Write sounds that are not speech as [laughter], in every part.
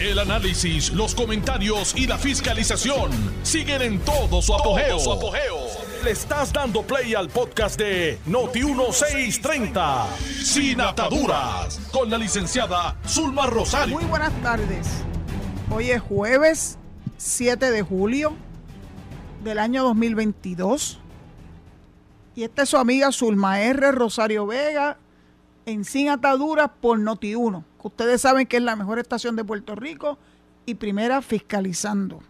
El análisis, los comentarios y la fiscalización siguen en todo su apogeo. Le estás dando play al podcast de Noti1630, Sin Ataduras, con la licenciada Zulma Rosario. Muy buenas tardes. Hoy es jueves 7 de julio del año 2022. Y esta es su amiga Zulma R. Rosario Vega en Sin Ataduras por Noti1, que ustedes saben que es la mejor estación de Puerto Rico y primera fiscalizando.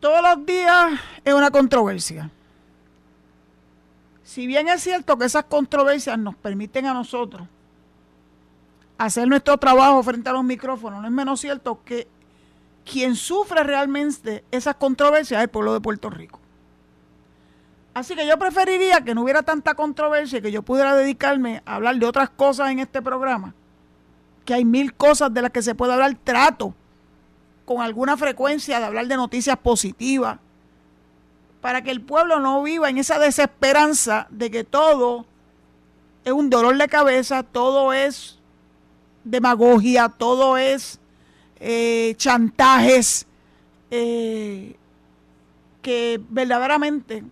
Todos los días es una controversia. Si bien es cierto que esas controversias nos permiten a nosotros hacer nuestro trabajo frente a los micrófonos, no es menos cierto que quien sufre realmente esas controversias es el pueblo de Puerto Rico. Así que yo preferiría que no hubiera tanta controversia y que yo pudiera dedicarme a hablar de otras cosas en este programa. Que hay mil cosas de las que se puede hablar. Trato con alguna frecuencia de hablar de noticias positivas. Para que el pueblo no viva en esa desesperanza de que todo es un dolor de cabeza, todo es demagogia, todo es eh, chantajes eh, que verdaderamente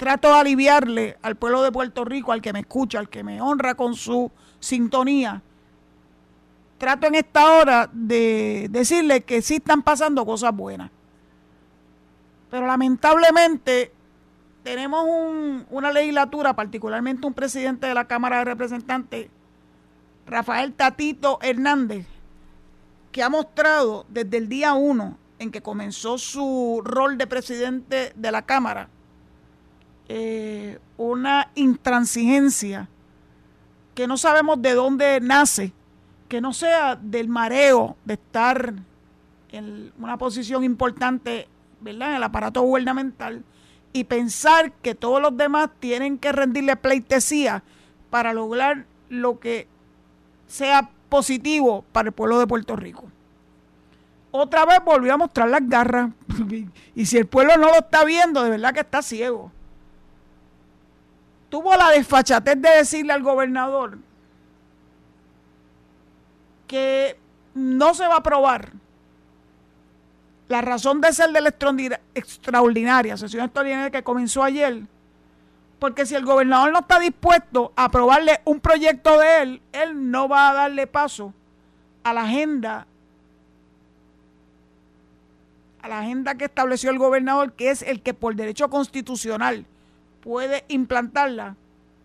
trato de aliviarle al pueblo de Puerto Rico, al que me escucha, al que me honra con su sintonía. Trato en esta hora de decirle que sí están pasando cosas buenas. Pero lamentablemente tenemos una legislatura, particularmente un presidente de la Cámara de Representantes, Rafael Tatito Hernández, que ha mostrado desde el día uno en que comenzó su rol de presidente de la Cámara, eh, una intransigencia que no sabemos de dónde nace, que no sea del mareo de estar en una posición importante ¿verdad? en el aparato gubernamental y pensar que todos los demás tienen que rendirle pleitesía para lograr lo que sea positivo para el pueblo de Puerto Rico. Otra vez volvió a mostrar las garras. [laughs] y si el pueblo no lo está viendo, de verdad que está ciego tuvo la desfachatez de decirle al gobernador que no se va a aprobar. La razón de ser de la extraordinaria, sesión extraordinaria que comenzó ayer, porque si el gobernador no está dispuesto a aprobarle un proyecto de él, él no va a darle paso a la agenda a la agenda que estableció el gobernador, que es el que por derecho constitucional puede implantarla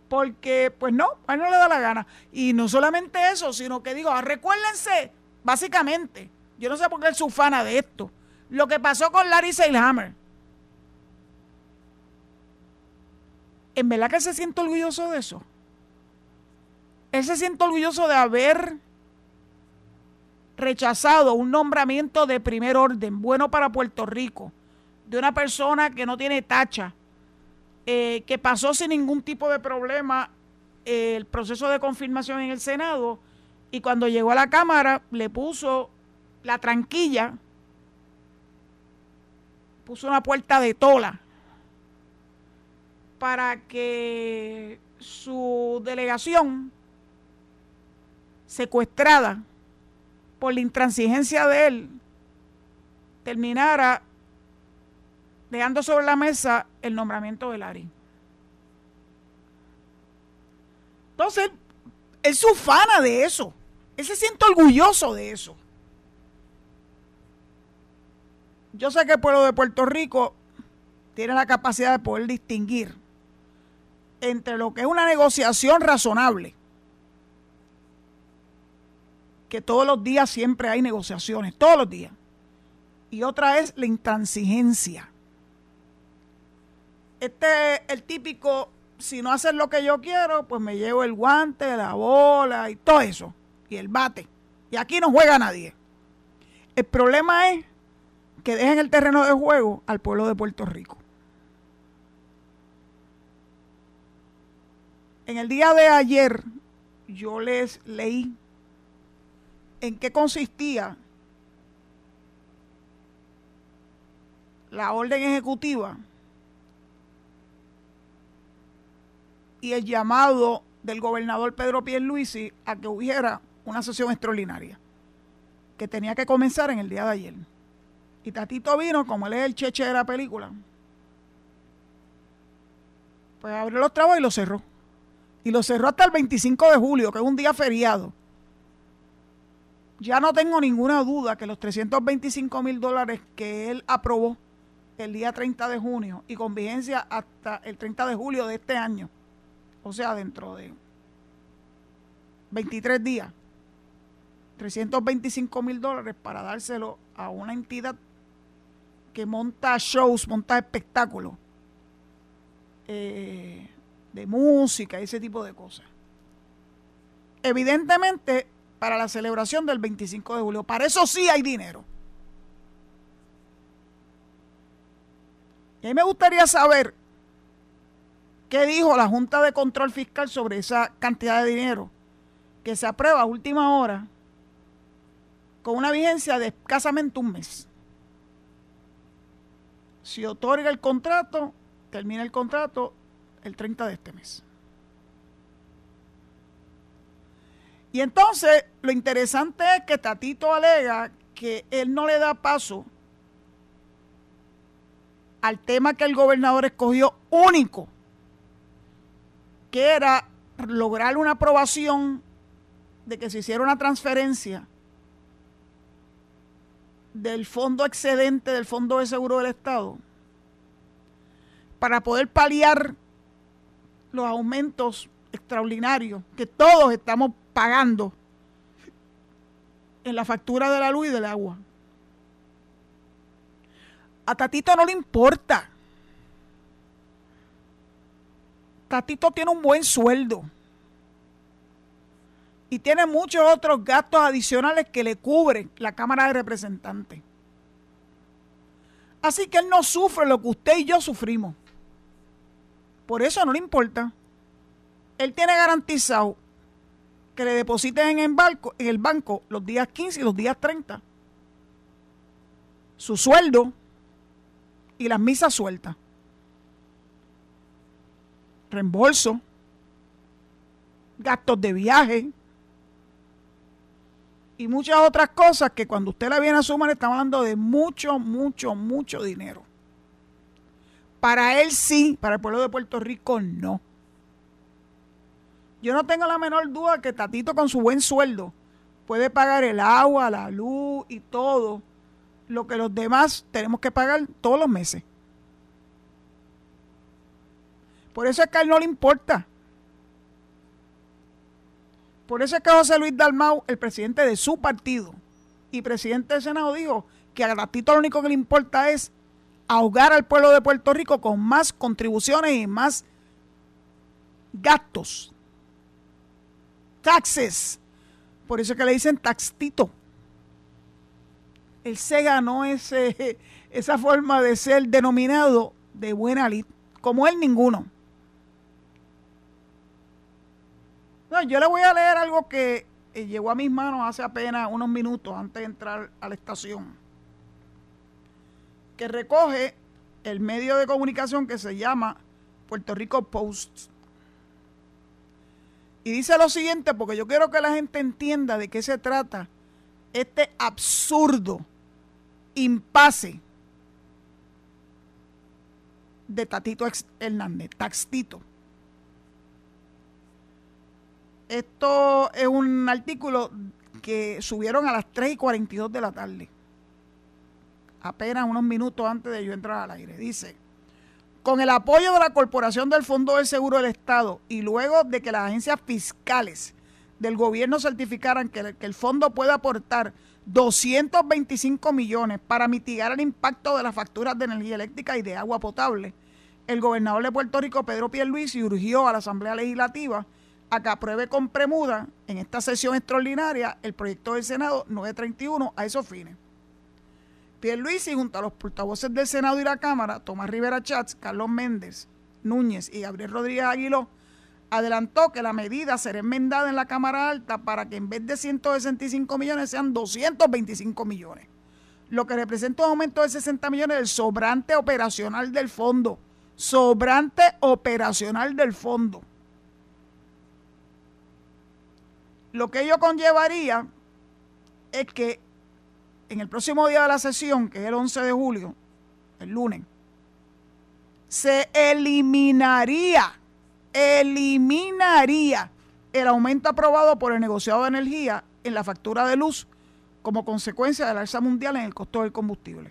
porque pues no, a él no le da la gana. Y no solamente eso, sino que digo, recuérdense, básicamente, yo no sé por qué él es fana de esto, lo que pasó con Larry Seilhammer. ¿En verdad que él se siente orgulloso de eso? Él se siente orgulloso de haber rechazado un nombramiento de primer orden, bueno para Puerto Rico, de una persona que no tiene tacha, eh, que pasó sin ningún tipo de problema eh, el proceso de confirmación en el Senado y cuando llegó a la Cámara le puso la tranquilla, puso una puerta de tola para que su delegación secuestrada por la intransigencia de él terminara dejando sobre la mesa el nombramiento de Lari. Entonces, él se ufana de eso. Él se siente orgulloso de eso. Yo sé que el pueblo de Puerto Rico tiene la capacidad de poder distinguir entre lo que es una negociación razonable, que todos los días siempre hay negociaciones, todos los días, y otra es la intransigencia este el típico, si no haces lo que yo quiero, pues me llevo el guante, la bola y todo eso, y el bate. Y aquí no juega nadie. El problema es que dejen el terreno de juego al pueblo de Puerto Rico. En el día de ayer yo les leí en qué consistía la orden ejecutiva y el llamado del gobernador Pedro Pierluisi a que hubiera una sesión extraordinaria. que tenía que comenzar en el día de ayer. Y Tatito vino, como él es el cheche de la película, pues abrió los trabajos y lo cerró. Y lo cerró hasta el 25 de julio, que es un día feriado. Ya no tengo ninguna duda que los 325 mil dólares que él aprobó el día 30 de junio y con vigencia hasta el 30 de julio de este año, o sea, dentro de 23 días, 325 mil dólares para dárselo a una entidad que monta shows, monta espectáculos eh, de música ese tipo de cosas. Evidentemente, para la celebración del 25 de julio, para eso sí hay dinero. Y me gustaría saber qué dijo la Junta de Control Fiscal sobre esa cantidad de dinero que se aprueba a última hora con una vigencia de escasamente un mes. Si otorga el contrato, termina el contrato el 30 de este mes. Y entonces lo interesante es que Tatito alega que él no le da paso al tema que el gobernador escogió único, que era lograr una aprobación de que se hiciera una transferencia del fondo excedente del Fondo de Seguro del Estado para poder paliar los aumentos extraordinarios que todos estamos pagando en la factura de la luz y del agua. A Tatito no le importa. Tatito tiene un buen sueldo y tiene muchos otros gastos adicionales que le cubren la Cámara de Representantes. Así que él no sufre lo que usted y yo sufrimos. Por eso no le importa. Él tiene garantizado que le depositen en el, banco, en el banco los días 15 y los días 30 su sueldo y las misas sueltas. Reembolso, gastos de viaje, y muchas otras cosas que cuando usted la viene a sumar estamos hablando de mucho, mucho, mucho dinero. Para él sí, para el pueblo de Puerto Rico no. Yo no tengo la menor duda que Tatito con su buen sueldo puede pagar el agua, la luz y todo lo que los demás tenemos que pagar todos los meses. Por eso es que a él no le importa. Por eso es que José Luis Dalmau, el presidente de su partido y presidente del Senado, dijo que a Gatito lo único que le importa es ahogar al pueblo de Puerto Rico con más contribuciones y más gastos. Taxes. Por eso es que le dicen taxtito. Él se ganó ese, [laughs] esa forma de ser denominado de buena lid, como él ninguno. Yo le voy a leer algo que eh, llegó a mis manos hace apenas unos minutos antes de entrar a la estación, que recoge el medio de comunicación que se llama Puerto Rico Post. Y dice lo siguiente, porque yo quiero que la gente entienda de qué se trata este absurdo impasse de Tatito Hernández, Taxtito. Esto es un artículo que subieron a las 3 y 42 de la tarde, apenas unos minutos antes de yo entrar al aire. Dice, con el apoyo de la Corporación del Fondo del Seguro del Estado y luego de que las agencias fiscales del gobierno certificaran que, que el fondo puede aportar 225 millones para mitigar el impacto de las facturas de energía eléctrica y de agua potable, el gobernador de Puerto Rico, Pedro Pierluisi, urgió a la Asamblea Legislativa a que apruebe con premuda en esta sesión extraordinaria el proyecto del Senado 931 a esos fines. Pierluisi junto a los portavoces del Senado y la Cámara, Tomás Rivera Chats, Carlos Méndez, Núñez y Gabriel Rodríguez Aguiló, adelantó que la medida será enmendada en la Cámara Alta para que en vez de 165 millones sean 225 millones, lo que representa un aumento de 60 millones del sobrante operacional del fondo. Sobrante operacional del fondo. Lo que ello conllevaría es que en el próximo día de la sesión, que es el 11 de julio, el lunes, se eliminaría, eliminaría el aumento aprobado por el negociado de energía en la factura de luz como consecuencia del alza mundial en el costo del combustible.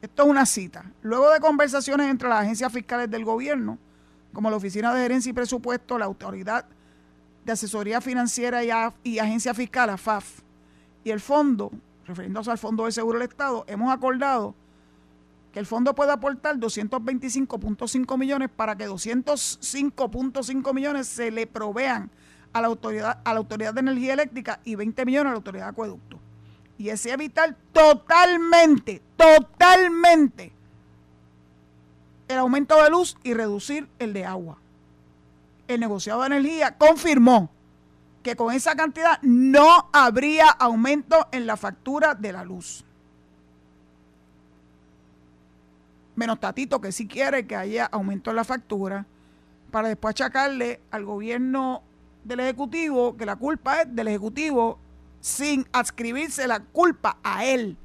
Esto es una cita. Luego de conversaciones entre las agencias fiscales del gobierno, como la Oficina de Gerencia y Presupuesto, la Autoridad de Asesoría Financiera y, Agencia Fiscal, AFAF, y el fondo, refiriéndose al Fondo de Seguro del Estado, hemos acordado que el fondo puede aportar 225.5 millones para que 205.5 millones se le provean a la autoridad a la autoridad de energía eléctrica y 20 millones a la autoridad de acueducto. Y ese evitar totalmente, totalmente el aumento de luz y reducir el de agua. El negociado de energía confirmó que con esa cantidad no habría aumento en la factura de la luz. Menos Tatito que sí quiere que haya aumento en la factura para después achacarle al gobierno del Ejecutivo que la culpa es del Ejecutivo sin adscribirse la culpa a él,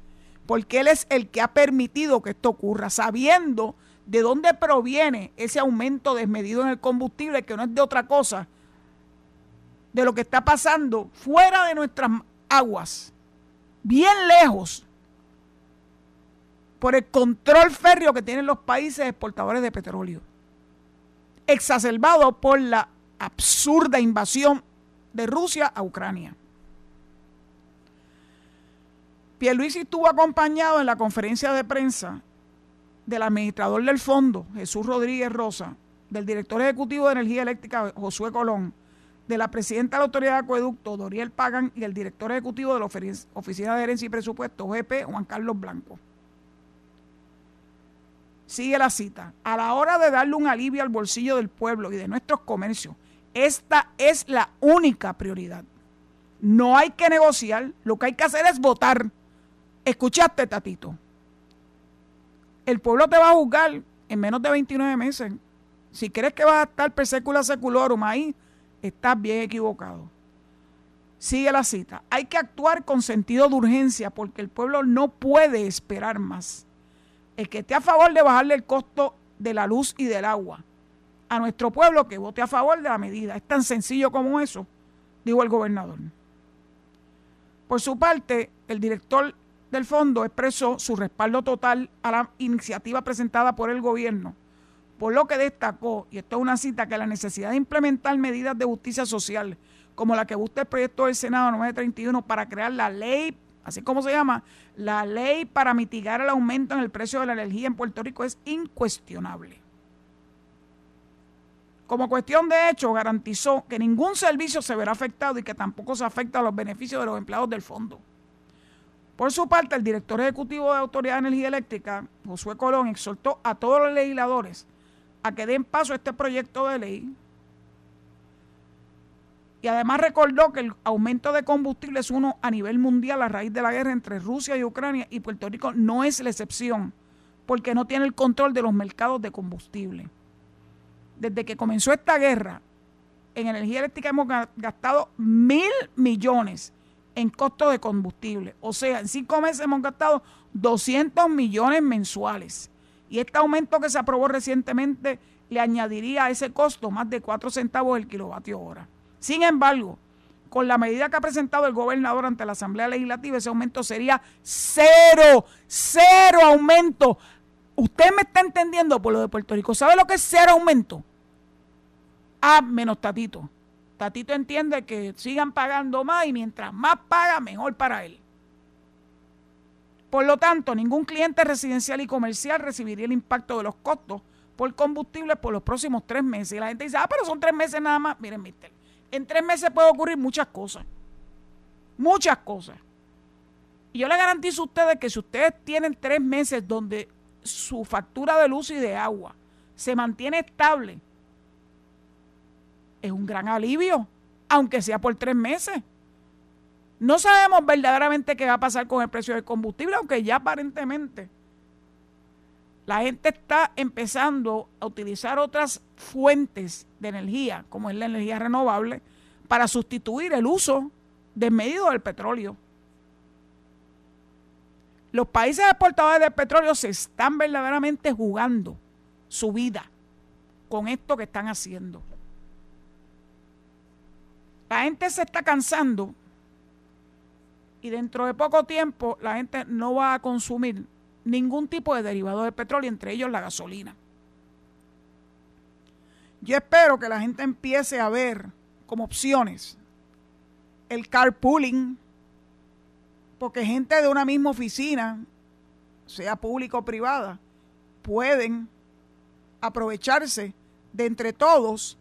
porque él es el que ha permitido que esto ocurra, sabiendo de dónde proviene ese aumento desmedido en el combustible, que no es de otra cosa, de lo que está pasando fuera de nuestras aguas, bien lejos, por el control férreo que tienen los países exportadores de petróleo, exacerbado por la absurda invasión de Rusia a Ucrania. Pierluisi estuvo acompañado en la conferencia de prensa del administrador del fondo, Jesús Rodríguez Rosa, del director ejecutivo de Energía Eléctrica, Josué Colón, de la presidenta de la Autoridad de Acueducto, Doriel Pagan, y el director ejecutivo de la Oficina de Herencia y Presupuesto, OGP, Juan Carlos Blanco. Sigue la cita. A la hora de darle un alivio al bolsillo del pueblo y de nuestros comercios, esta es la única prioridad. No hay que negociar, lo que hay que hacer es votar. Escuchaste, Tatito. El pueblo te va a juzgar en menos de 29 meses. Si crees que vas a estar per secula seculorum ahí, estás bien equivocado. Sigue la cita. Hay que actuar con sentido de urgencia porque el pueblo no puede esperar más. El que esté a favor de bajarle el costo de la luz y del agua a nuestro pueblo que vote a favor de la medida. Es tan sencillo como eso, dijo el gobernador. Por su parte, el director del fondo expresó su respaldo total a la iniciativa presentada por el gobierno, por lo que destacó, y esto es una cita, que la necesidad de implementar medidas de justicia social, como la que busca el proyecto del Senado 931 para crear la ley, así como se llama, la ley para mitigar el aumento en el precio de la energía en Puerto Rico es incuestionable. Como cuestión de hecho, garantizó que ningún servicio se verá afectado y que tampoco se afecta a los beneficios de los empleados del fondo. Por su parte, el director ejecutivo de Autoridad de Energía Eléctrica, Josué Colón, exhortó a todos los legisladores a que den paso a este proyecto de ley y además recordó que el aumento de combustible es uno a nivel mundial a raíz de la guerra entre Rusia y Ucrania y Puerto Rico no es la excepción porque no tiene el control de los mercados de combustible. Desde que comenzó esta guerra, en energía eléctrica hemos gastado mil millones en costo de combustible. O sea, en cinco meses hemos gastado 200 millones mensuales. Y este aumento que se aprobó recientemente le añadiría a ese costo más de 4 centavos el kilovatio hora. Sin embargo, con la medida que ha presentado el gobernador ante la Asamblea Legislativa, ese aumento sería cero, cero aumento. Usted me está entendiendo por lo de Puerto Rico. ¿Sabe lo que es cero aumento? A menos tatito. Tatito entiende que sigan pagando más y mientras más paga, mejor para él. Por lo tanto, ningún cliente residencial y comercial recibiría el impacto de los costos por combustible por los próximos tres meses. Y la gente dice, ah, pero son tres meses nada más. Miren, mister, en tres meses puede ocurrir muchas cosas. Muchas cosas. Y yo le garantizo a ustedes que si ustedes tienen tres meses donde su factura de luz y de agua se mantiene estable, es un gran alivio, aunque sea por tres meses. No sabemos verdaderamente qué va a pasar con el precio del combustible, aunque ya aparentemente la gente está empezando a utilizar otras fuentes de energía, como es la energía renovable, para sustituir el uso desmedido del petróleo. Los países exportadores de petróleo se están verdaderamente jugando su vida con esto que están haciendo. La gente se está cansando y dentro de poco tiempo la gente no va a consumir ningún tipo de derivado de petróleo, entre ellos la gasolina. Yo espero que la gente empiece a ver como opciones el carpooling, porque gente de una misma oficina, sea pública o privada, pueden aprovecharse de entre todos,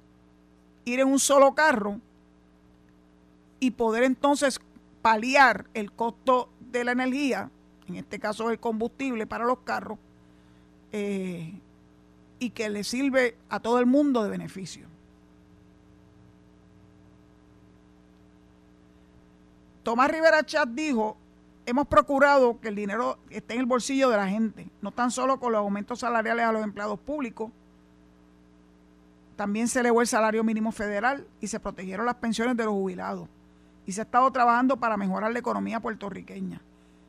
ir en un solo carro y poder entonces paliar el costo de la energía, en este caso el combustible para los carros, eh, y que le sirve a todo el mundo de beneficio. Tomás Rivera Chat dijo, hemos procurado que el dinero esté en el bolsillo de la gente, no tan solo con los aumentos salariales a los empleados públicos, también se elevó el salario mínimo federal y se protegieron las pensiones de los jubilados. Y se ha estado trabajando para mejorar la economía puertorriqueña.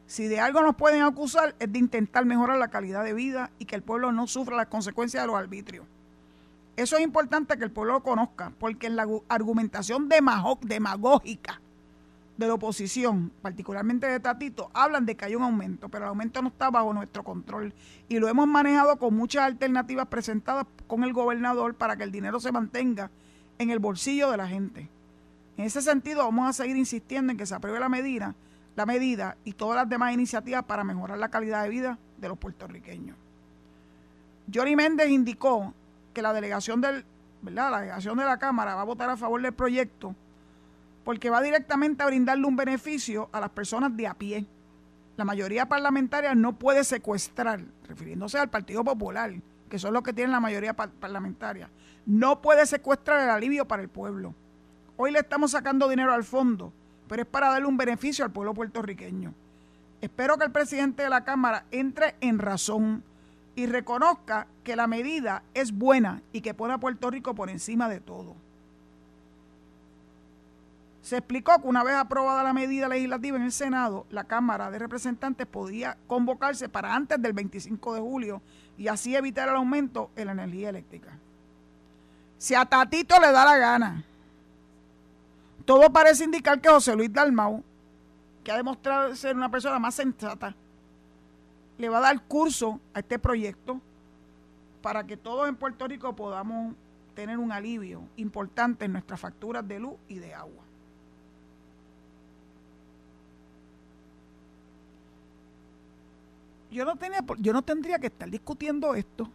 Si de algo nos pueden acusar es de intentar mejorar la calidad de vida y que el pueblo no sufra las consecuencias de los arbitrios. Eso es importante que el pueblo lo conozca, porque en la argumentación demagógica de la oposición, particularmente de Tatito, hablan de que hay un aumento, pero el aumento no está bajo nuestro control y lo hemos manejado con muchas alternativas presentadas con el gobernador para que el dinero se mantenga en el bolsillo de la gente. En ese sentido, vamos a seguir insistiendo en que se apruebe la medida la medida y todas las demás iniciativas para mejorar la calidad de vida de los puertorriqueños. Johnny Méndez indicó que la delegación del, ¿verdad? La delegación de la Cámara va a votar a favor del proyecto porque va directamente a brindarle un beneficio a las personas de a pie. La mayoría parlamentaria no puede secuestrar, refiriéndose al Partido Popular, que son los que tienen la mayoría parlamentaria, no puede secuestrar el alivio para el pueblo. Hoy le estamos sacando dinero al fondo pero es para darle un beneficio al pueblo puertorriqueño. Espero que el presidente de la Cámara entre en razón y reconozca que la medida es buena y que pone a Puerto Rico por encima de todo. Se explicó que una vez aprobada la medida legislativa en el Senado, la Cámara de Representantes podía convocarse para antes del 25 de julio y así evitar el aumento en la energía eléctrica. Si a Tatito le da la gana todo parece indicar que José Luis Dalmau, que ha demostrado ser una persona más sensata, le va a dar curso a este proyecto para que todos en Puerto Rico podamos tener un alivio importante en nuestras facturas de luz y de agua. Yo no, tenía, yo no tendría que estar discutiendo esto,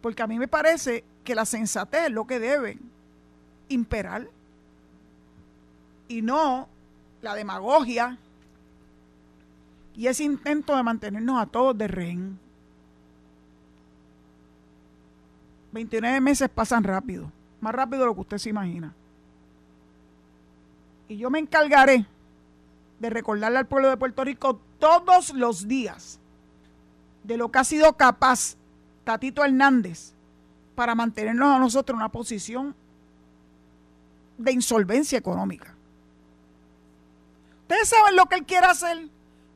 porque a mí me parece que la sensatez es lo que debe imperar y no la demagogia y ese intento de mantenernos a todos de rehén. 29 meses pasan rápido, más rápido de lo que usted se imagina. Y yo me encargaré de recordarle al pueblo de Puerto Rico todos los días de lo que ha sido capaz Tatito Hernández para mantenernos a nosotros en una posición de insolvencia económica. Ustedes saben lo que él quiere hacer.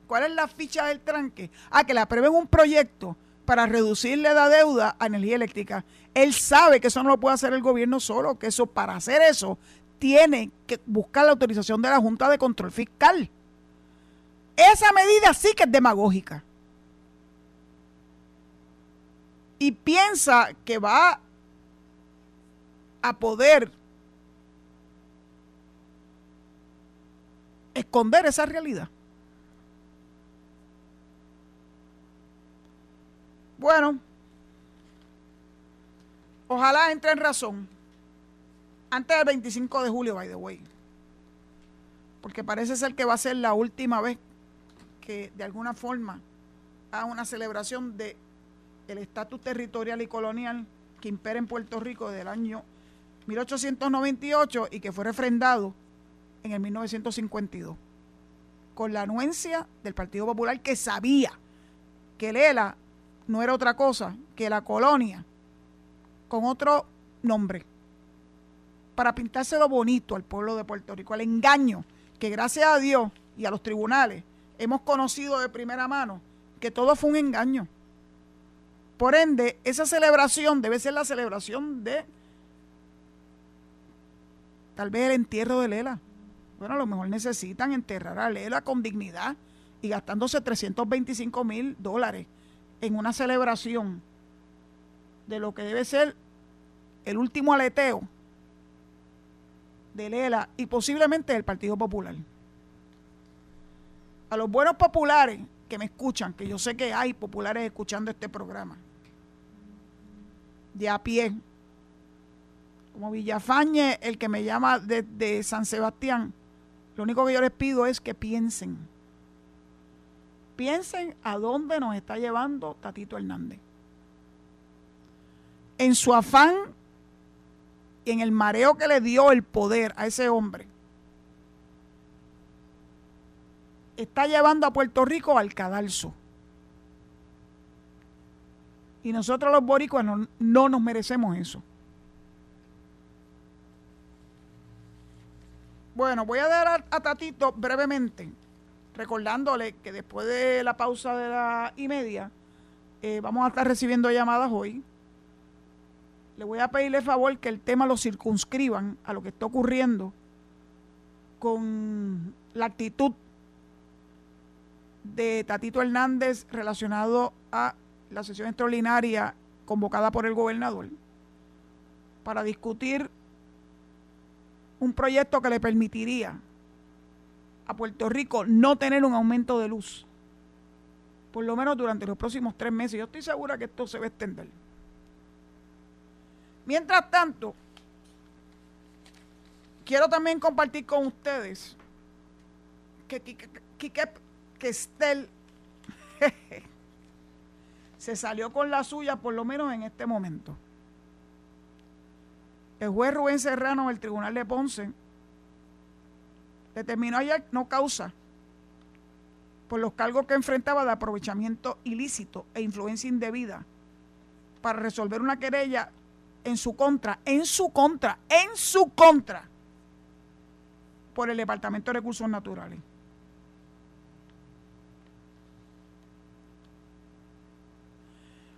¿Cuál es la ficha del tranque? Ah, que le aprueben un proyecto para reducirle la deuda a energía eléctrica. Él sabe que eso no lo puede hacer el gobierno solo, que eso para hacer eso tiene que buscar la autorización de la Junta de Control Fiscal. Esa medida sí que es demagógica. Y piensa que va a poder esconder esa realidad. Bueno, ojalá entre en razón antes del 25 de julio, by the way. Porque parece ser que va a ser la última vez que de alguna forma haga una celebración de el estatus territorial y colonial que impera en Puerto Rico del año 1898 y que fue refrendado en el 1952, con la anuencia del Partido Popular que sabía que Lela no era otra cosa que la colonia con otro nombre, para pintárselo bonito al pueblo de Puerto Rico, el engaño que gracias a Dios y a los tribunales hemos conocido de primera mano que todo fue un engaño. Por ende, esa celebración debe ser la celebración de tal vez el entierro de Lela. Bueno, a lo mejor necesitan enterrar a Lela con dignidad y gastándose 325 mil dólares en una celebración de lo que debe ser el último aleteo de Lela y posiblemente del Partido Popular. A los buenos populares que me escuchan, que yo sé que hay populares escuchando este programa, de a pie, como Villafañe, el que me llama de San Sebastián, lo único que yo les pido es que piensen. Piensen a dónde nos está llevando Tatito Hernández. En su afán y en el mareo que le dio el poder a ese hombre, está llevando a Puerto Rico al cadalso. Y nosotros los boricuas no, no nos merecemos eso. Bueno, voy a dar a, Tatito brevemente, recordándole que después de la pausa de la y media, eh, vamos a estar recibiendo llamadas hoy. Le voy a pedirle favor que el tema lo circunscriban a lo que está ocurriendo con la actitud de Tatito Hernández relacionado a la sesión extraordinaria convocada por el gobernador para discutir un proyecto que le permitiría a Puerto Rico no tener un aumento de luz, por lo menos durante los próximos tres meses. Yo estoy segura que esto se va a extender. Mientras tanto, quiero también compartir con ustedes que que Estel [laughs] se salió con la suya, por lo menos en este momento. El juez Rubén Serrano del Tribunal de Ponce determinó ayer no causa por los cargos que enfrentaba de aprovechamiento ilícito e influencia indebida para resolver una querella en su contra, en su contra, en su contra, por el Departamento de Recursos Naturales.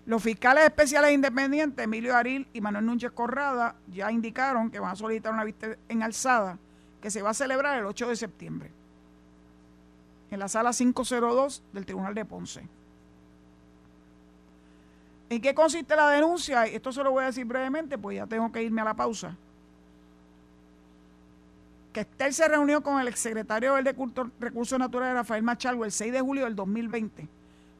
Los fiscales especiales independientes, Emilio Aril y Manuel Núñez Corrada, ya indicaron que van a solicitar una vista en alzada que se va a celebrar el 8 de septiembre en la sala 502 del Tribunal de Ponce. ¿En qué consiste la denuncia? Esto se lo voy a decir brevemente, pues ya tengo que irme a la pausa. Que Estel se reunió con el exsecretario del Recursos Naturales, Rafael Machalgo, el 6 de julio del 2020,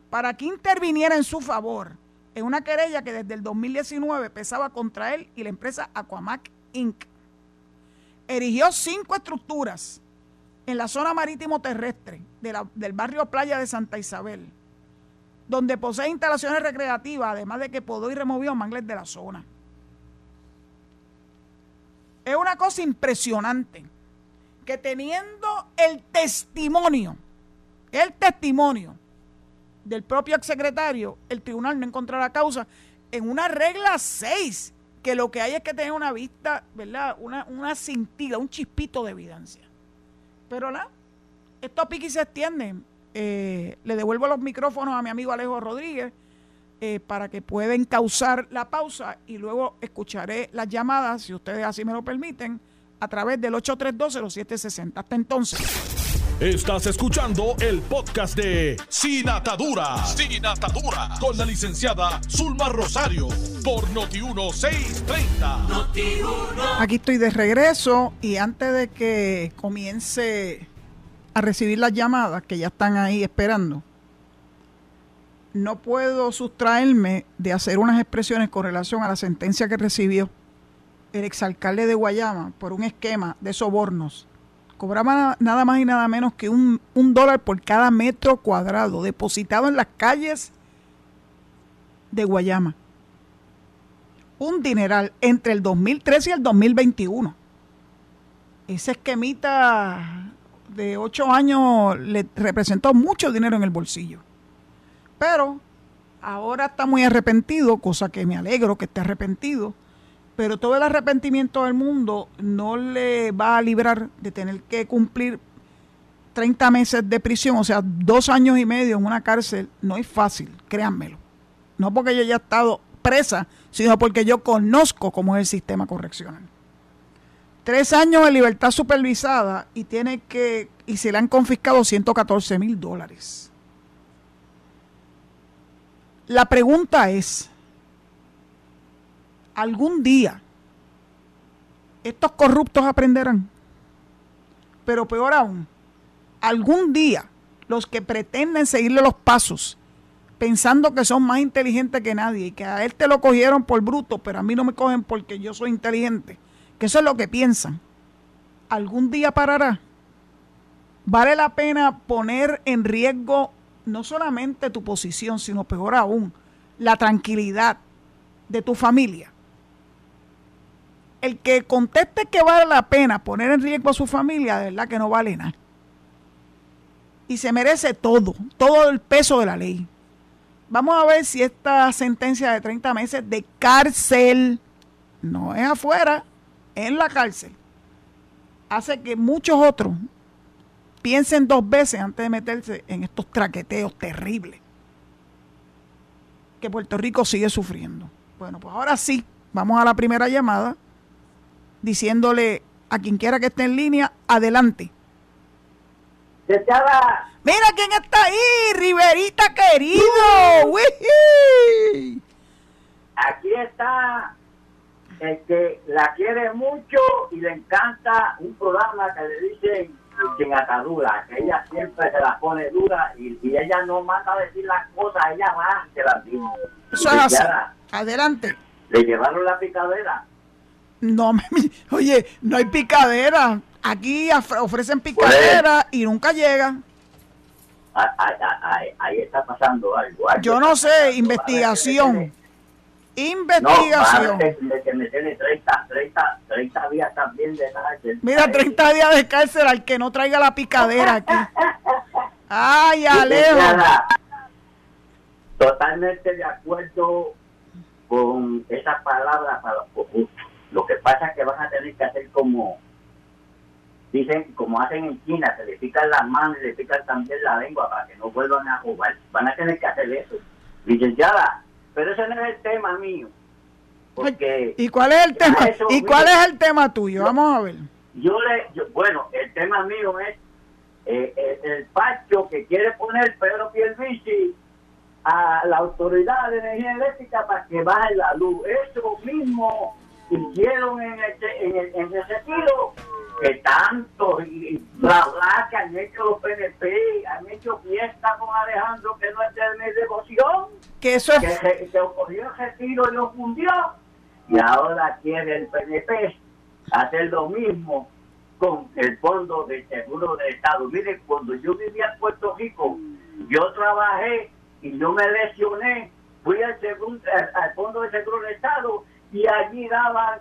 para que interviniera en su favor en una querella que desde el 2019 pesaba contra él y la empresa Aquamac Inc. Erigió cinco estructuras en la zona marítimo terrestre del barrio Playa de Santa Isabel, donde posee instalaciones recreativas, además de que podó y removió mangles de la zona. Es una cosa impresionante que teniendo el testimonio, el testimonio del propio exsecretario, el tribunal no encontró la causa en una regla 6, que lo que hay es que tener una vista, ¿verdad? Una, una cintila, un chispito de evidencia. Pero la, estos piquis se extienden. Eh, le devuelvo los micrófonos a mi amigo Alejo Rodríguez eh, para que puedan causar la pausa y luego escucharé las llamadas, si ustedes así me lo permiten, a través del 832-0760. Hasta entonces. Estás escuchando el podcast de Sin Atadura. Sin Atadura. Con la licenciada Zulma Rosario. Por Noti1630. Aquí estoy de regreso y antes de que comience a recibir las llamadas que ya están ahí esperando, no puedo sustraerme de hacer unas expresiones con relación a la sentencia que recibió el exalcalde de Guayama por un esquema de sobornos cobraba nada más y nada menos que un, dólar por cada metro cuadrado depositado en las calles de Guayama. Un dineral entre el 2013 y el 2021. Ese esquemita de ocho años le representó mucho dinero en el bolsillo. Pero ahora está muy arrepentido, cosa que me alegro que esté arrepentido, pero todo el arrepentimiento del mundo no le va a librar de tener que cumplir 30 meses de prisión, o sea, dos años y medio en una cárcel, no es fácil, créanmelo. No porque yo haya estado presa, sino porque yo conozco cómo es el sistema correccional. Tres años de libertad supervisada y tiene que, y se le han confiscado 114 mil dólares. La pregunta es, ¿algún día estos corruptos aprenderán? Pero peor aún, algún día los que pretenden seguirle los pasos, pensando que son más inteligentes que nadie y que a él te lo cogieron por bruto, pero a mí no me cogen porque yo soy inteligente, que eso es lo que piensan, algún día parará. Vale la pena poner en riesgo no solamente tu posición, sino peor aún, la tranquilidad de tu familia. El que conteste que vale la pena poner en riesgo a su familia, de verdad que no vale nada. Y se merece todo, todo el peso de la ley. Vamos a ver si esta sentencia de 30 meses de cárcel, no es afuera, en la cárcel, hace que muchos otros piensen dos veces antes de meterse en estos traqueteos terribles que Puerto Rico sigue sufriendo. Bueno, pues ahora sí, vamos a la primera llamada diciéndole a quien quiera que esté en línea, adelante. Mira quién está ahí, Riverita querido. Aquí está el que la quiere mucho y le encanta un programa que le dicen sin atadura, que ella siempre se la pone dura y, ella no manda a decir las cosas, ella va, se las dice. Eso es así. Adelante. Le llevaron la picadera. No, [laughs] oye, no hay picadera. Aquí ofrecen picadera y nunca llega. Ahí, está pasando algo. Yo no sé, investigación. Investigación. No, que, me tiene 30, 30, 30 días también de cárcel. Mira, 30 días de cárcel al que no traiga la picadera aquí. Ay, Alejo. Totalmente de acuerdo con esas palabras para los Lo que pasa es que van a tener que hacer como dicen, como hacen en China, se le pican las manos y le pican también la lengua para que no vuelvan a jugar. Van a tener que hacer eso. Licenciada, pero ese no es el tema mío. Porque ¿Y cuál es el tema? ¿Y cuál es el tema tuyo? Vamos a ver. Yo le, bueno, el tema mío es eh, eh, el, pacho que quiere poner Pedro Pierluisi a la autoridad de energía eléctrica para que baje la luz. Eso mismo hicieron en, ese, en, el, en ese tiro que tanto y bla bla que han hecho los PNP, han hecho fiesta con Alejandro que no es de devoción, que eso es... que se, ocurrió ese tiro y lo fundió, y ahora quiere el PNP hacer lo mismo con el Fondo de Seguro del Estado. Miren, cuando yo vivía en Puerto Rico, yo trabajé y no me lesioné, fui al, al Fondo de Seguro del Estado y allí daban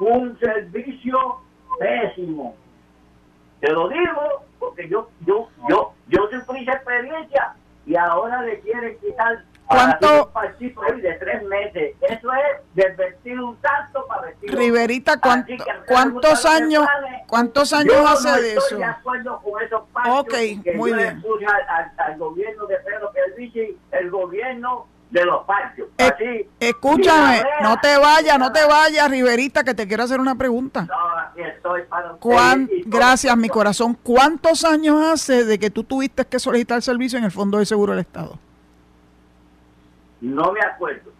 un servicio pésimo. Te lo digo porque yo yo yo yo sufrí esa experiencia y ahora le quieren quitar ¿Cuánto? de tres meses. Eso es desvestir un tanto para vestir Riverita, ¿cuántos años cuántos años hace de eso? De acuerdo con esos ok, muy bien. Al, al, gobierno de Pedro Pierluisi, el gobierno de los patios. Eh, escúchame, no te vayas, no te vayas, Riverita, que te quiero hacer una pregunta. No, aquí estoy para Gracias, mi corazón. ¿Cuántos años hace de que tú tuviste que solicitar servicio en el Fondo de Seguro del Estado? No me acuerdo.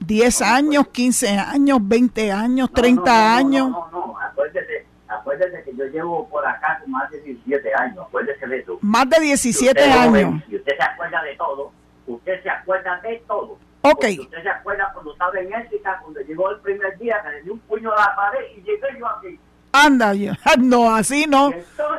10 años, 15 años, 20 años, 30 años. No, no, no, acuérdese, acuérdese que yo llevo por acá más de 17 años, acuérdese de eso. Más de 17 años. y usted se acuerda de todo usted se acuerda de todo. Ok. usted se acuerda cuando estaba en ética, cuando llegó el primer día, que le dio un puño a la pared y llegué yo aquí. Anda, yo, [laughs] no, así no.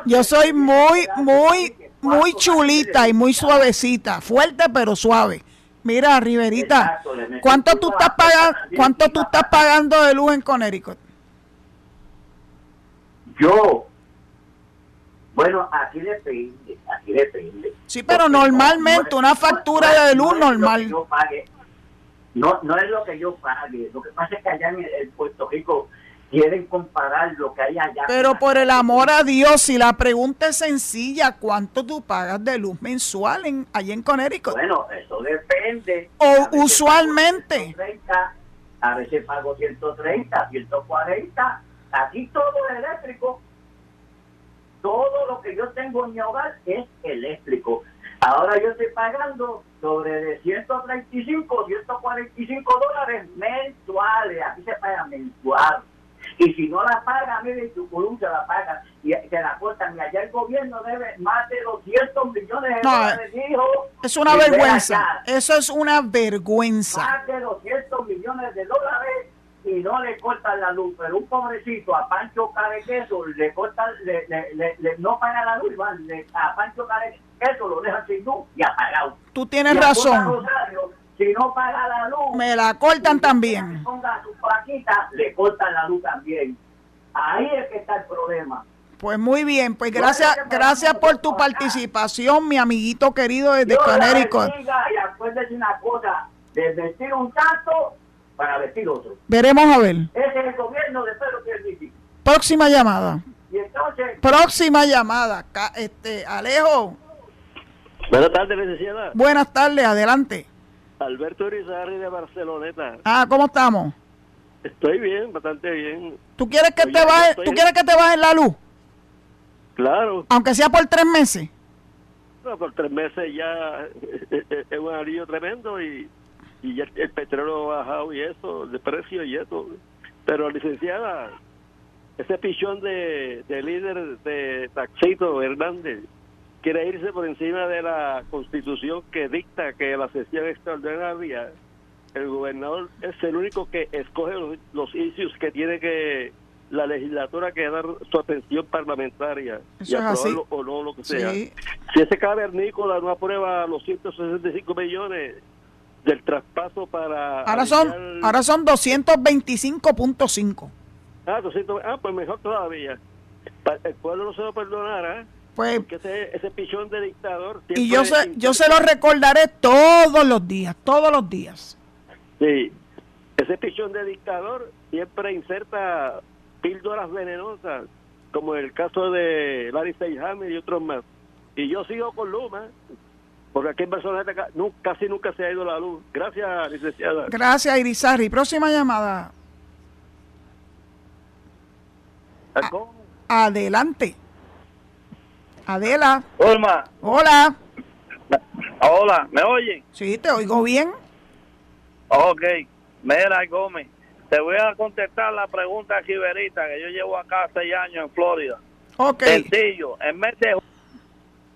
yo soy muy, muy, muy chulita y muy suavecita, fuerte pero suave. Mira, Riverita, ¿cuánto tú estás pagando, cuánto tú estás pagando de luz en Connecticut? Yo, bueno, aquí depende, aquí depende. Sí, pero normalmente una factura de luz normal. no, no es lo que yo pague. Lo que pasa es que allá en, Puerto Rico quieren comparar lo que hay allá. Pero por el amor a Dios, si la pregunta es sencilla, ¿cuánto tú pagas de luz mensual en, allí en Connecticut? Bueno, eso depende. O A usualmente. pago 130, a veces pago 130, 140. Aquí todo es eléctrico. Todo lo que yo tengo en mi hogar es eléctrico. Ahora yo estoy pagando sobre de 135, 145 dólares mensuales. Aquí se paga mensual. Y si no la paga, mire, tu columna se la paga y se la cortan. Y allá el gobierno debe más de 200 millones de No, dólares, hijo. Es una vergüenza. Eso es una vergüenza. Más de 200 millones de dólares y no le cortan la luz. Pero un pobrecito, a Pancho Carequeso, le cortan, le, le, le- le- no paga la luz, a Pancho Carequeso lo dejan sin luz y apagado. Tú tienes Y razón. Rosario, si no paga la luz, Me la cortan si también. ponga su plaquita, le cortan la luz también. Ahí es que está el problema. Pues muy bien, pues gracias, gracias por tu participación, mi amiguito querido desde Connecticut. y acuérdese una cosa, de vestir un tanto para vestir otro. Veremos a ver. Ese es el gobierno de Pedro Pierluisi. Próxima llamada. Y entonces, Próxima llamada. Este, Alejo, Buenas tardes, licenciada. buenas tardes, adelante. Alberto Irizarri de Barceloneta. Ah, ¿cómo estamos? Estoy bien, bastante bien. ¿Tú quieres que Oye, te baje, estoy- tú quieres que te baje la luz? Claro, Aunque sea por tres meses. no, por tres meses ya eh, eh, es un alivio tremendo y, y ya el petróleo ha bajado y eso, de precio y eso. Pero, licenciada, ese pichón de, de líder de Taxito Hernández quiere irse por encima de la constitución que dicta que la sesión extraordinaria el gobernador es el único que escoge los, los issues que tiene que la legislatura que dar su atención parlamentaria Eso y es así. aprobarlo o no lo que sea. Sí. Si ese cavernícola no aprueba los 165 millones del traspaso para Ahora son, aliviar- ahora son 225.5. ah, 200 ah, pues mejor todavía. El pueblo no se lo perdonará Pues, porque ese, ese pichón de dictador y yo se, yo se lo recordaré todos los días, todos los días. Sí, ese pichón de dictador siempre inserta píldoras venenosas, como el caso de Larry Seyhammer y otros más. Y yo sigo con Luma, porque aquí en Barcelona ca- nu- casi nunca se ha ido la luz. Gracias, licenciada. Gracias, Irizarri. Próxima llamada. Adelante. Adela. Olma, Hola. hola, ¿me oyen? Sí, te oigo bien. Ok, mira Gómez, te voy a contestar la pregunta aquí, Verita, que yo llevo acá seis años en Florida. Ok. Sencillo, en mes de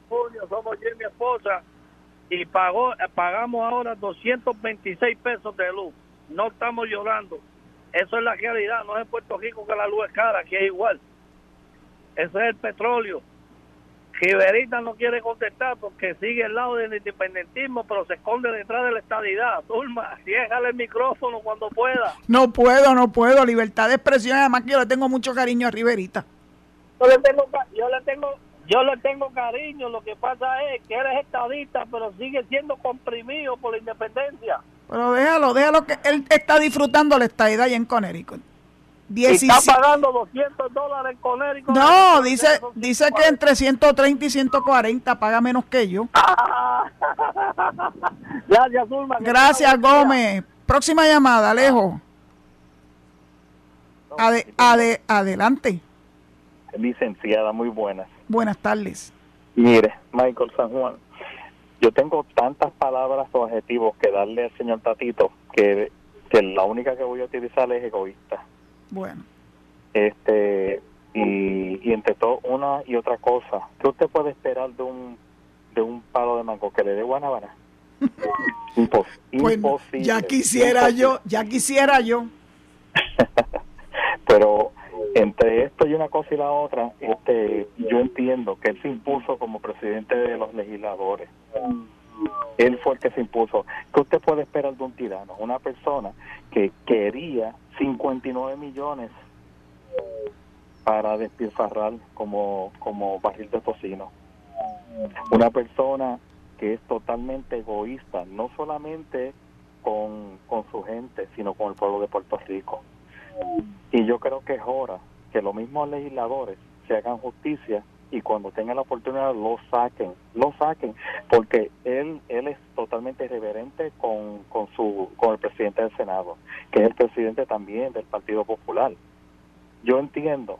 junio somos yo y mi esposa y pagó, pagamos ahora 226 pesos de luz. No estamos llorando. Eso es la realidad, no es en Puerto Rico que la luz es cara, aquí es igual. Eso es el petróleo. Riverita no quiere contestar porque sigue al lado del independentismo, pero se esconde detrás de la estadidad. Turma, ciégale el micrófono cuando pueda. No puedo, no puedo. Libertad de expresión. Además que yo le tengo mucho cariño a Riverita. Yo le tengo, yo le tengo, yo le tengo cariño. Lo que pasa es que eres estadista, pero sigue siendo comprimido por la independencia. Pero déjalo, déjalo que él está disfrutando la estadía allá en Connecticut. Y está 17 pagando 200 dólares en Conérico. No, dice, dice que entre 130 y 140 paga menos que yo. [laughs] Gracias, Zulma. Gracias. Gómez. Próxima llamada, Alejo. Ade- ade- adelante. licenciada, muy buenas. Buenas tardes. Mire, Michael San Juan, yo tengo tantas palabras o adjetivos que darle al señor Tatito que, que la única que voy a utilizar es egoísta. Bueno, Este y, y entre todo una y otra cosa, ¿qué usted puede esperar de un de un palo de mango que le dé guanabana? [laughs] Impos- pues imposible. ya quisiera imposible. yo, ya quisiera yo. [laughs] pero entre esto y una cosa y la otra, este, yo entiendo que él se impuso como presidente de los legisladores. Él fue el que se impuso. ¿Qué usted puede esperar de un tirano? Una persona que quería 59 millones para despilfarrar como, como barril de tocino. Una persona que es totalmente egoísta, no solamente con, con su gente, sino con el pueblo de Puerto Rico Y yo creo que es hora que los mismos legisladores se hagan justicia y cuando tengan la oportunidad lo saquen, lo saquen, porque él él es totalmente irreverente con, con su con el presidente del Senado, que es el presidente también del Partido Popular. Yo entiendo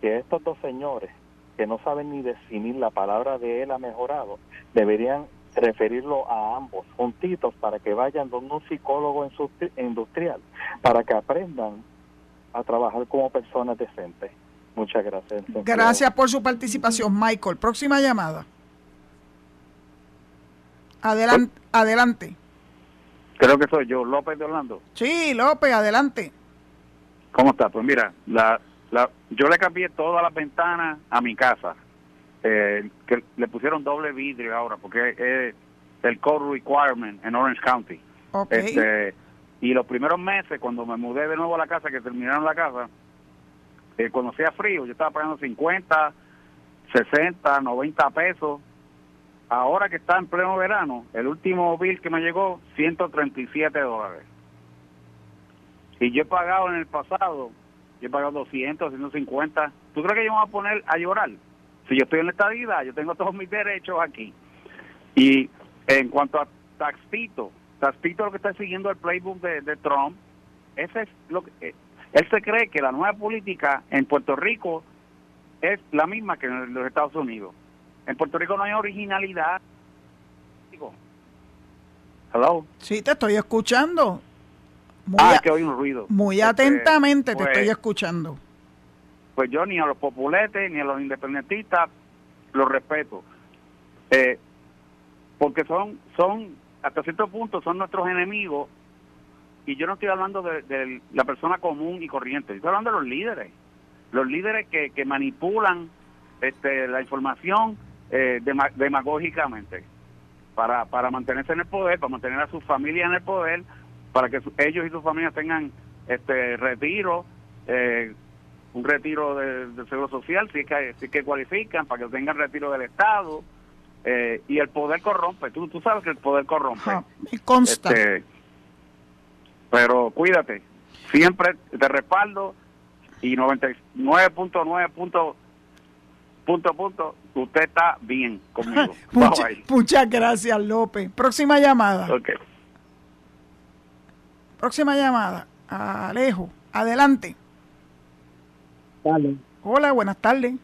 que estos dos señores que no saben ni definir la palabra de él ha mejorado, deberían referirlo a ambos juntitos para que vayan donde un psicólogo industrial, para que aprendan a trabajar como personas decentes. Muchas gracias. Gracias por su participación, Michael. Próxima llamada. Adelante. adelante. Creo que soy yo, López de Orlando. Sí, López, adelante. ¿Cómo está? Pues mira, la, la, yo le cambié todas las ventanas a mi casa. Eh, que le pusieron doble vidrio ahora porque es el code requirement en Orange County. Este, y los primeros meses, cuando me mudé de nuevo a la casa, que terminaron la casa, eh, cuando hacía frío, yo estaba pagando 50, 60, 90 pesos. Ahora que está en pleno verano, el último bill que me llegó, 137 dólares. Y yo he pagado en el pasado, yo he pagado 200, 150. ¿Tú crees que yo me voy a poner a llorar? Si yo estoy en esta vida, yo tengo todos mis derechos aquí. Y en cuanto a Taxito, Taxito lo que está siguiendo el playbook de, de Trump, ese es lo que, eh, él se cree que la nueva política en Puerto Rico es la misma que en los Estados Unidos. En Puerto Rico no hay originalidad. Hello. Sí, te estoy escuchando. Muy ah, que un ruido. Muy este, atentamente te estoy pues, escuchando. Pues yo ni a los populetes ni a los independentistas los respeto. Eh, porque son, son, hasta cierto punto, son nuestros enemigos y yo no estoy hablando de, la persona común y corriente, estoy hablando de los líderes, los líderes que, manipulan este, la información eh, demagógicamente para, mantenerse en el poder, para mantener a su familia en el poder, para que ellos y sus familias tengan este retiro, eh, un retiro del Seguro Social, si es, que, si que cualifican, para que tengan retiro del Estado. Eh, y el poder corrompe, tú, tú sabes que el poder corrompe. me consta. Este, pero cuídate, siempre te respaldo y 99.9 punto, punto, punto, usted está bien conmigo. [laughs] muchas gracias, López. Próxima llamada. Próxima llamada. Alejo, adelante. Hola, buenas tardes.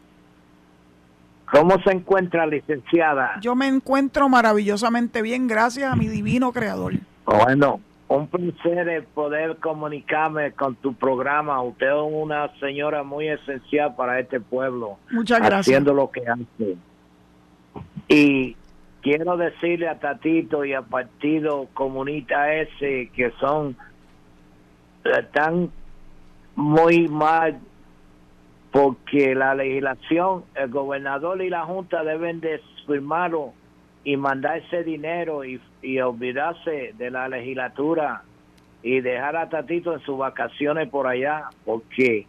¿Cómo se encuentra, licenciada? Yo me encuentro maravillosamente bien, gracias a mi divino creador. Bueno, un placer poder comunicarme con tu programa. Usted es una señora muy esencial para este pueblo. Muchas gracias. Haciendo lo que hace. Y quiero decirle a Tatito y al Partido Comunista ese que son están muy mal porque la legislación, el gobernador y la Junta deben de firmarlo y mandar ese dinero y, olvidarse de la legislatura y dejar a Tatito en sus vacaciones por allá, porque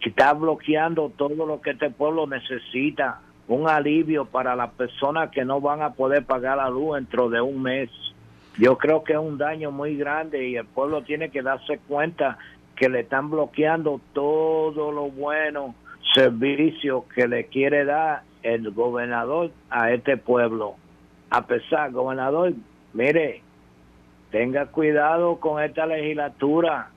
está bloqueando todo lo que este pueblo necesita, un alivio para las personas que no van a poder pagar la luz dentro de un mes. Yo creo que es un daño muy grande y el pueblo tiene que darse cuenta que le están bloqueando todo lo bueno servicio que le quiere dar el gobernador a este pueblo. A pesar, gobernador, mire, tenga cuidado con esta legislatura,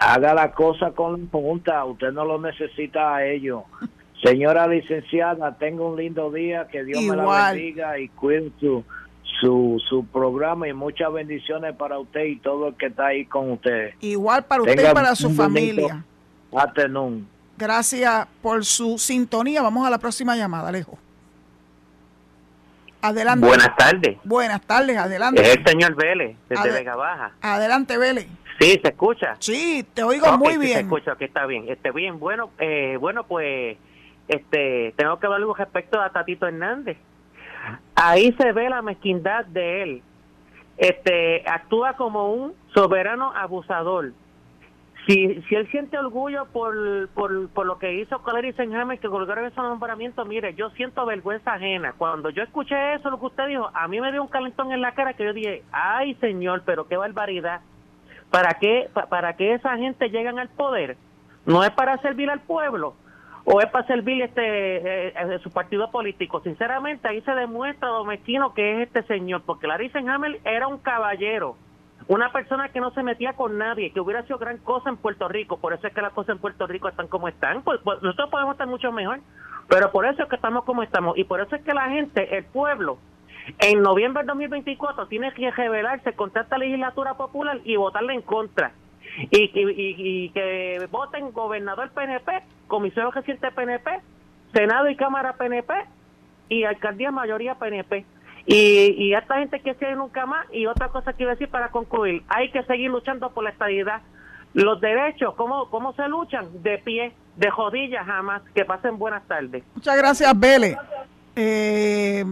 haga la cosa con la Junta, usted no lo necesita a ellos. Señora licenciada, tenga un lindo día, que Dios me la bendiga y cuide su, su, su programa y muchas bendiciones para usted y todo el que está ahí con usted. Igual para usted y para su familia. Gracias por su sintonía. Vamos a la próxima llamada, Alejo. Adelante. Buenas tardes. Buenas tardes, adelante. Es el señor Vélez, desde Vega Baja. Adelante, Vélez. Sí, ¿se escucha? Sí, te oigo muy bien. se escucha, que está bien. Este, bien, bueno, eh, bueno, pues, este, tengo que hablar algo respecto a Tatito Hernández. Ahí se ve la mezquindad de él. Este, actúa como un soberano abusador si, si él siente orgullo por, por, por lo que hizo Clary Senhamer, que colgaron ese nombramiento, mire, yo siento vergüenza ajena. Cuando yo escuché eso, lo que usted dijo, a mí me dio un calentón en la cara que yo dije, ay señor, pero qué barbaridad. ¿Para qué, para que esa gente llegan al poder? ¿No es para servir al pueblo? ¿O es para servir este eh, eh, su partido político? Sinceramente, ahí se demuestra lo mezquino que es este señor, porque Larry Hamel era un caballero, una persona que no se metía con nadie, que hubiera sido gran cosa en Puerto Rico. Por eso es que las cosas en Puerto Rico están como están. Pues, nosotros podemos estar mucho mejor, pero por eso es que estamos como estamos. Y por eso es que la gente, el pueblo, en noviembre del 2024 tiene que revelarse contra esta legislatura popular y votarle en contra. Y, y, que voten gobernador PNP, comisión reciente PNP, Senado y Cámara PNP y alcaldía mayoría PNP. Y, y esta gente que se nunca más. Y otra cosa que iba a decir para concluir: hay que seguir luchando por la estabilidad. Los derechos, ¿cómo, cómo se luchan? De pie, de rodillas jamás. Que pasen buenas tardes. Muchas gracias, Vélez. Eh,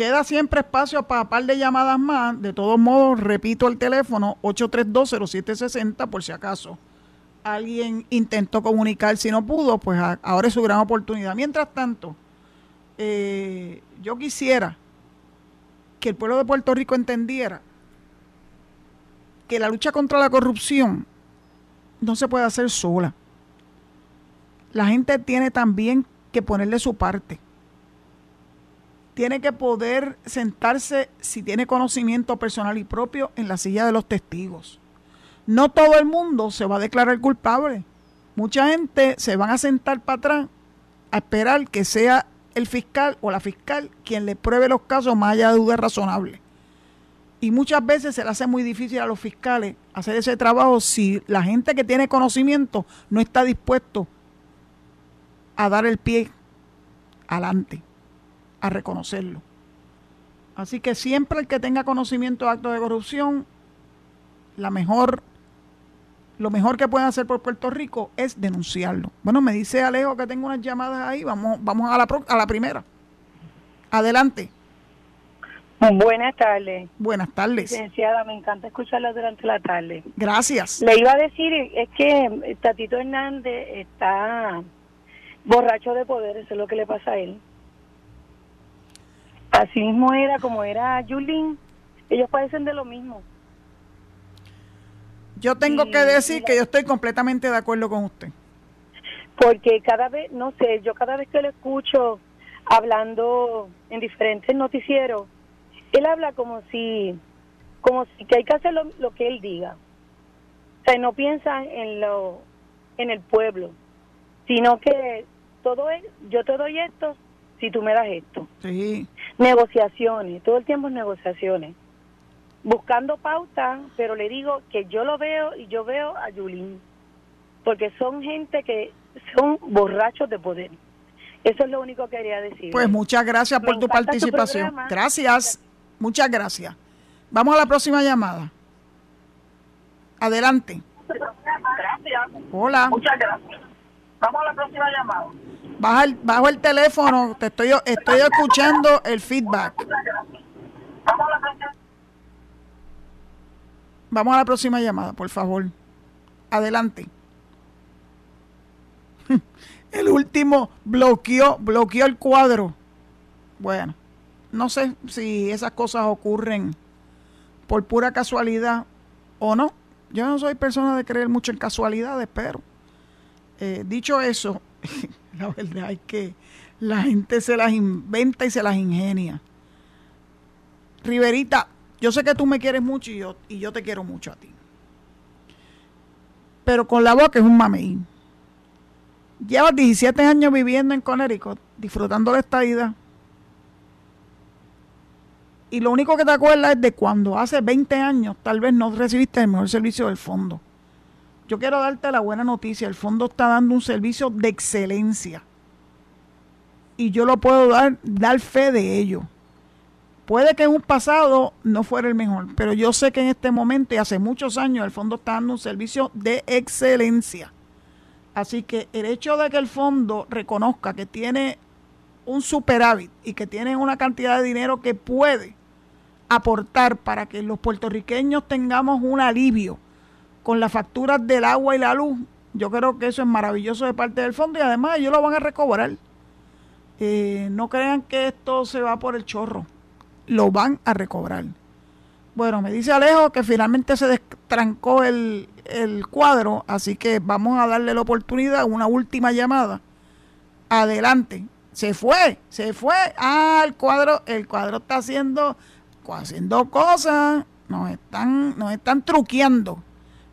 queda siempre espacio para un par de llamadas más. De todos modos, repito el teléfono 8320760 por si acaso alguien intentó comunicar, si no pudo, pues ahora es su gran oportunidad. Mientras tanto, eh, yo quisiera que el pueblo de Puerto Rico entendiera que la lucha contra la corrupción no se puede hacer sola. La gente tiene también que ponerle su parte tiene que poder sentarse, si tiene conocimiento personal y propio, en la silla de los testigos. No todo el mundo se va a declarar culpable. Mucha gente se van a sentar para atrás a esperar que sea el fiscal o la fiscal quien le pruebe los casos más allá de dudas razonables. Y muchas veces se le hace muy difícil a los fiscales hacer ese trabajo si la gente que tiene conocimiento no está dispuesto a dar el pie adelante a reconocerlo. Así que siempre el que tenga conocimiento de actos de corrupción, la mejor, lo mejor que pueden hacer por Puerto Rico es denunciarlo. Bueno, me dice Alejo que tengo unas llamadas ahí, vamos, vamos a la, a la primera. Adelante. Buenas tardes. Buenas tardes. Licenciada, me encanta escucharla durante la tarde. Gracias. Le iba a decir, es que Tatito Hernández está borracho de poder, eso es lo que le pasa a él. Así mismo era como era Yulín. Ellos parecen de lo mismo. Yo tengo que decir que yo estoy completamente de acuerdo con usted. Porque cada vez, no sé, yo cada vez que lo escucho hablando en diferentes noticieros, él habla como si, como si que hay que hacer lo, que él diga. O sea, no piensa en lo, en el pueblo, sino que todo es, yo te doy esto si tú me das esto. Sí. Negociaciones, todo el tiempo es negociaciones. Buscando pauta, pero le digo que yo lo veo y yo veo a Yulín, porque son gente que son borrachos de poder. Eso es lo único que quería decir. Pues muchas gracias por tu participación. Gracias, muchas gracias. Vamos a la próxima llamada. Adelante. Gracias. Hola. Muchas gracias. Vamos a la próxima llamada. El, bajo el teléfono, te estoy, estoy escuchando el feedback. Vamos a la próxima llamada, por favor. Adelante. [laughs] El último bloqueó, bloqueó el cuadro. Bueno, no sé si esas cosas ocurren por pura casualidad o no. Yo no soy persona de creer mucho en casualidades, pero eh, dicho eso, [laughs] la verdad es que la gente se las inventa y se las ingenia. Riverita, yo sé que tú me quieres mucho y yo, y yo te quiero mucho a ti. Pero con la boca es un mamey. Llevas 17 años viviendo en Connecticut, disfrutando de esta vida. Y lo único que te acuerdas es de cuando hace 20 años tal vez no recibiste el mejor servicio del fondo. Yo quiero darte la buena noticia, el fondo está dando un servicio de excelencia. Y yo lo puedo dar, dar fe de ello. Puede que en un pasado no fuera el mejor, pero yo sé que en este momento y hace muchos años el fondo está dando un servicio de excelencia. Así que el hecho de que el fondo reconozca que tiene un superávit y que tiene una cantidad de dinero que puede aportar para que los puertorriqueños tengamos un alivio con las facturas del agua y la luz. Yo creo que eso es maravilloso de parte del fondo y además ellos lo van a recobrar. Eh, no crean que esto se va por el chorro. Lo van a recobrar. Bueno, me dice Alejo que finalmente se destrancó el, el cuadro, así que vamos a darle la oportunidad, una última llamada. Adelante. Se fue, se fue. Ah, el cuadro, el cuadro está haciendo, haciendo cosas. Nos están, nos están truqueando.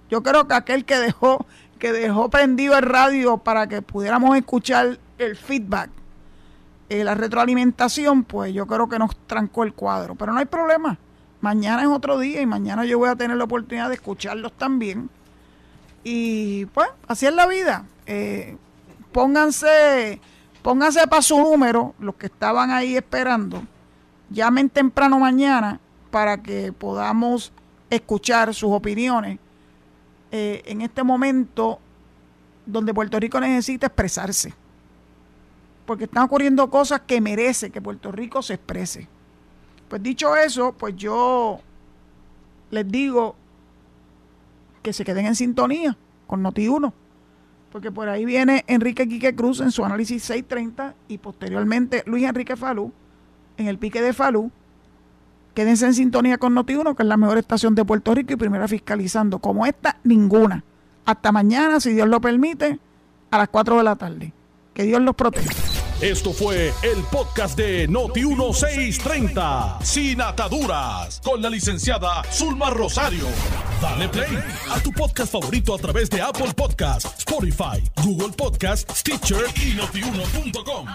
Yo creo que aquel que dejó, que dejó prendido el radio para que pudiéramos escuchar el feedback, eh, la retroalimentación, pues yo creo que nos trancó el cuadro. Pero no hay problema. Mañana es otro día y mañana yo voy a tener la oportunidad de escucharlos también. Y pues, así es la vida. Eh, pónganse, pónganse para su número, los que estaban ahí esperando. Llamen temprano mañana para que podamos escuchar sus opiniones eh, en este momento donde Puerto Rico necesita expresarse. Porque están ocurriendo cosas que merece que Puerto Rico se exprese. Pues dicho eso, pues yo les digo que se queden en sintonía con Noti1, porque por ahí viene Enrique Quique Cruz en su análisis 630 y posteriormente Luis Enrique Falú en el pique de Falú. Quédense en sintonía con Noti1, que es la mejor estación de Puerto Rico y primera fiscalizando. Como esta, ninguna. Hasta mañana, si Dios lo permite, a las 4 de la tarde. Que Dios los proteja. Esto fue el podcast de Noti1630, sin ataduras, con la licenciada Zulma Rosario. Dale play a tu podcast favorito a través de Apple Podcasts, Spotify, Google Podcasts, Stitcher y notiuno.com.